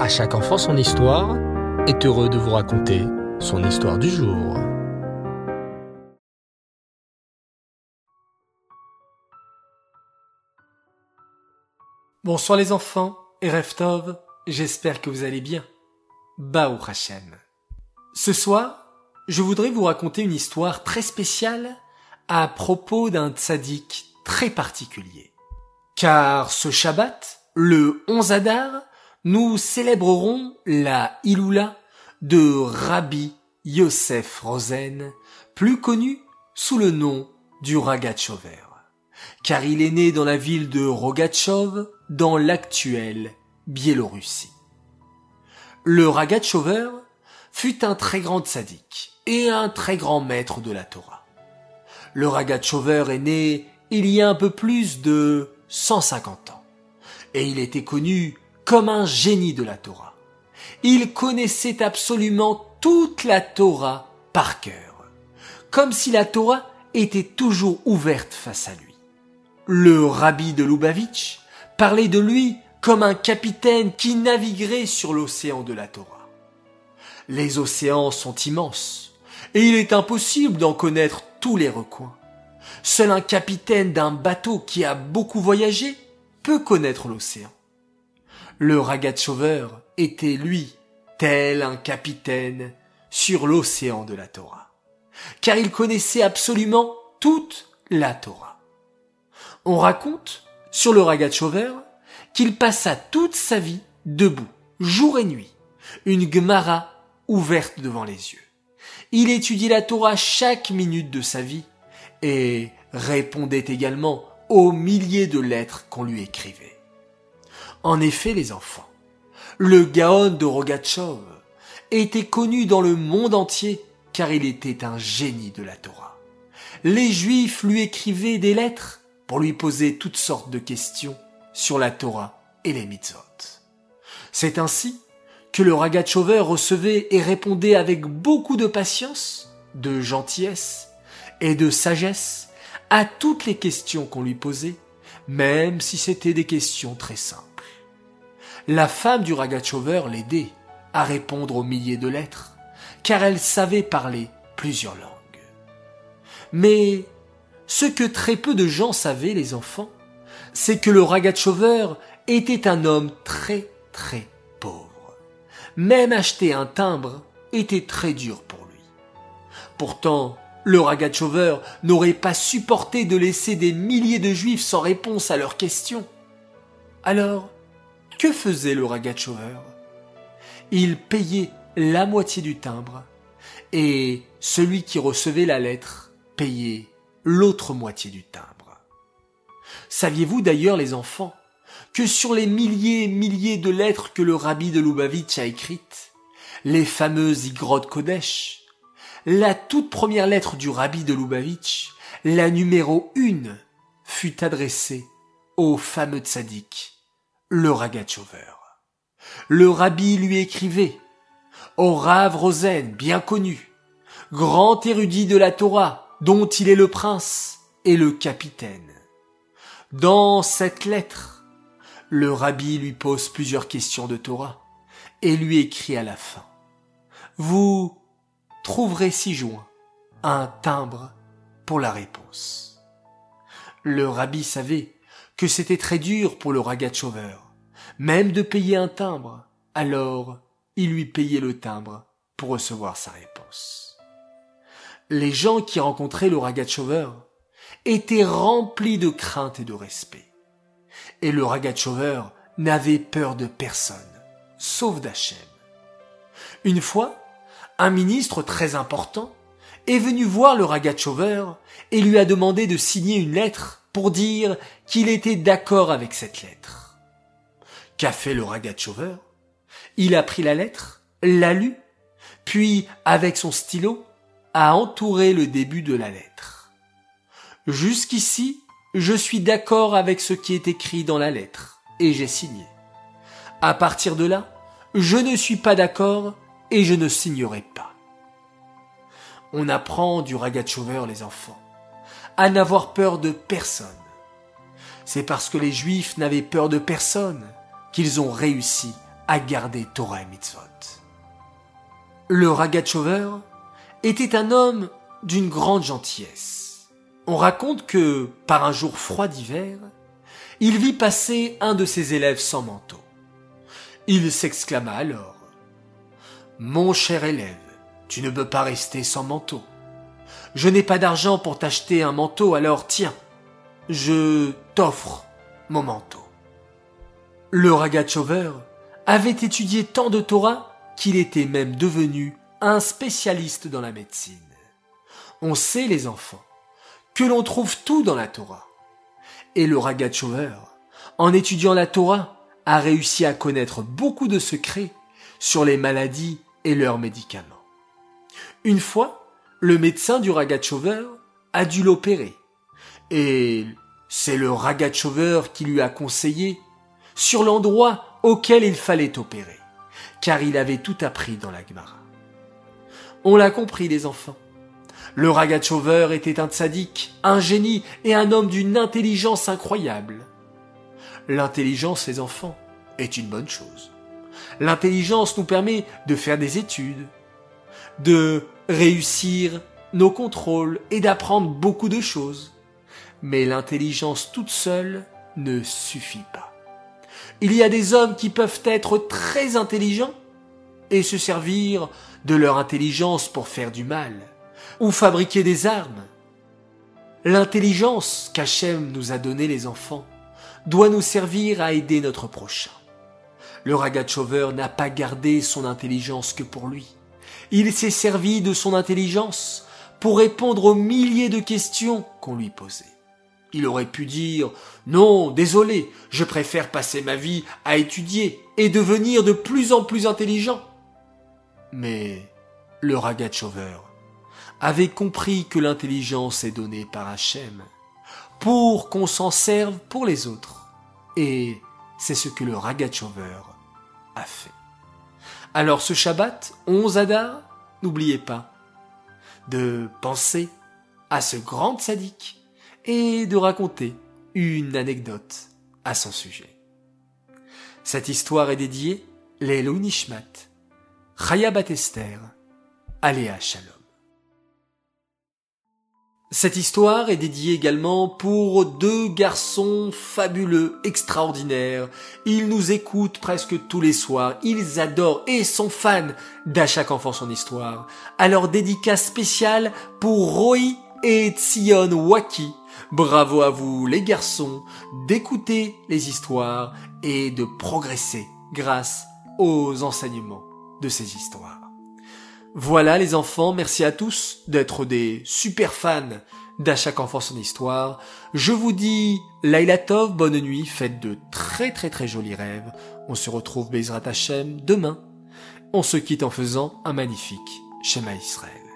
À chaque enfant son histoire est heureux de vous raconter son histoire du jour. Bonsoir les enfants et j'espère que vous allez bien. Baou Hashem. Ce soir, je voudrais vous raconter une histoire très spéciale à propos d'un tzaddik très particulier. Car ce Shabbat, le 11 Adar, nous célébrerons la Iloula de Rabbi Yosef Rosen, plus connu sous le nom du Ragatchover, car il est né dans la ville de Rogatchov, dans l'actuelle Biélorussie. Le Ragatchover fut un très grand sadique et un très grand maître de la Torah. Le Ragatchover est né il y a un peu plus de 150 ans, et il était connu comme un génie de la Torah. Il connaissait absolument toute la Torah par cœur, comme si la Torah était toujours ouverte face à lui. Le rabbi de Lubavitch parlait de lui comme un capitaine qui naviguerait sur l'océan de la Torah. Les océans sont immenses, et il est impossible d'en connaître tous les recoins. Seul un capitaine d'un bateau qui a beaucoup voyagé peut connaître l'océan. Le Ragatchover était, lui, tel un capitaine sur l'océan de la Torah, car il connaissait absolument toute la Torah. On raconte, sur le Ragatchover, qu'il passa toute sa vie debout, jour et nuit, une Gemara ouverte devant les yeux. Il étudiait la Torah chaque minute de sa vie et répondait également aux milliers de lettres qu'on lui écrivait. En effet, les enfants, le Gaon de Rogatchov était connu dans le monde entier car il était un génie de la Torah. Les Juifs lui écrivaient des lettres pour lui poser toutes sortes de questions sur la Torah et les mitzvot. C'est ainsi que le Ragatchover recevait et répondait avec beaucoup de patience, de gentillesse et de sagesse à toutes les questions qu'on lui posait, même si c'était des questions très simples. La femme du Ragatchover l'aidait à répondre aux milliers de lettres, car elle savait parler plusieurs langues. Mais ce que très peu de gens savaient, les enfants, c'est que le Ragatchover était un homme très très pauvre. Même acheter un timbre était très dur pour lui. Pourtant, le Ragatchover n'aurait pas supporté de laisser des milliers de juifs sans réponse à leurs questions. Alors, que faisait le Ragatchover Il payait la moitié du timbre et celui qui recevait la lettre payait l'autre moitié du timbre. Saviez-vous d'ailleurs, les enfants, que sur les milliers et milliers de lettres que le rabbi de Lubavitch a écrites, les fameuses Igrod Kodesh, la toute première lettre du rabbi de Lubavitch, la numéro une, fut adressée au fameux tzaddik, le Ragatchover. Le rabbi lui écrivait au Rav Rosen, bien connu, grand érudit de la Torah, dont il est le prince et le capitaine. Dans cette lettre, le rabbi lui pose plusieurs questions de Torah et lui écrit à la fin. Vous trouverez ci-joint un timbre pour la réponse. Le rabbi savait que c'était très dur pour le Ragatchover, même de payer un timbre, alors il lui payait le timbre pour recevoir sa réponse. Les gens qui rencontraient le Ragatchover était rempli de crainte et de respect. Et le Ragatchover n'avait peur de personne, sauf d'Hachem. Une fois, un ministre très important est venu voir le Ragatchover et lui a demandé de signer une lettre pour dire qu'il était d'accord avec cette lettre. Qu'a fait le Ragatchover Il a pris la lettre, l'a lue, puis, avec son stylo, a entouré le début de la lettre. Jusqu'ici, je suis d'accord avec ce qui est écrit dans la lettre, et j'ai signé. À partir de là, je ne suis pas d'accord et je ne signerai pas. On apprend du Ragatchover, les enfants, à n'avoir peur de personne. C'est parce que les Juifs n'avaient peur de personne qu'ils ont réussi à garder Torah et Mitzvot. Le Ragachover était un homme d'une grande gentillesse. On raconte que, par un jour froid d'hiver, il vit passer un de ses élèves sans manteau. Il s'exclama alors Mon cher élève, tu ne peux pas rester sans manteau. Je n'ai pas d'argent pour t'acheter un manteau, alors tiens, je t'offre mon manteau. Le Ragachover avait étudié tant de Torah qu'il était même devenu un spécialiste dans la médecine. On sait, les enfants, que l'on trouve tout dans la Torah. Et le Ragachover, en étudiant la Torah, a réussi à connaître beaucoup de secrets sur les maladies et leurs médicaments. Une fois, le médecin du Ragachover a dû l'opérer. Et c'est le Ragachover qui lui a conseillé sur l'endroit auquel il fallait opérer, car il avait tout appris dans la Gemara. On l'a compris, les enfants. Le Ragachover était un tzaddik, un génie et un homme d'une intelligence incroyable. L'intelligence, les enfants, est une bonne chose. L'intelligence nous permet de faire des études, de réussir nos contrôles et d'apprendre beaucoup de choses. Mais l'intelligence toute seule ne suffit pas. Il y a des hommes qui peuvent être très intelligents et se servir de leur intelligence pour faire du mal ou fabriquer des armes. L'intelligence qu'Hachem nous a donnée les enfants doit nous servir à aider notre prochain. Le Ragachover n'a pas gardé son intelligence que pour lui. Il s'est servi de son intelligence pour répondre aux milliers de questions qu'on lui posait. Il aurait pu dire Non, désolé, je préfère passer ma vie à étudier et devenir de plus en plus intelligent. Mais le Ragachover avait compris que l'intelligence est donnée par Hachem pour qu'on s'en serve pour les autres. Et c'est ce que le Ragachover a fait. Alors ce Shabbat, 11 Adar, n'oubliez pas de penser à ce grand sadique et de raconter une anecdote à son sujet. Cette histoire est dédiée Lélo Nishmat, Chaya Aléa Shalom. Cette histoire est dédiée également pour deux garçons fabuleux, extraordinaires. Ils nous écoutent presque tous les soirs. Ils adorent et sont fans d'À chaque enfant son histoire. Alors dédicace spéciale pour Roy et Tsion Waki. Bravo à vous les garçons d'écouter les histoires et de progresser grâce aux enseignements de ces histoires. Voilà les enfants, merci à tous d'être des super fans d'À chaque enfant son histoire. Je vous dis Laila Tov, bonne nuit, faites de très très très jolis rêves. On se retrouve Bezrat Hashem demain. On se quitte en faisant un magnifique schéma Israël.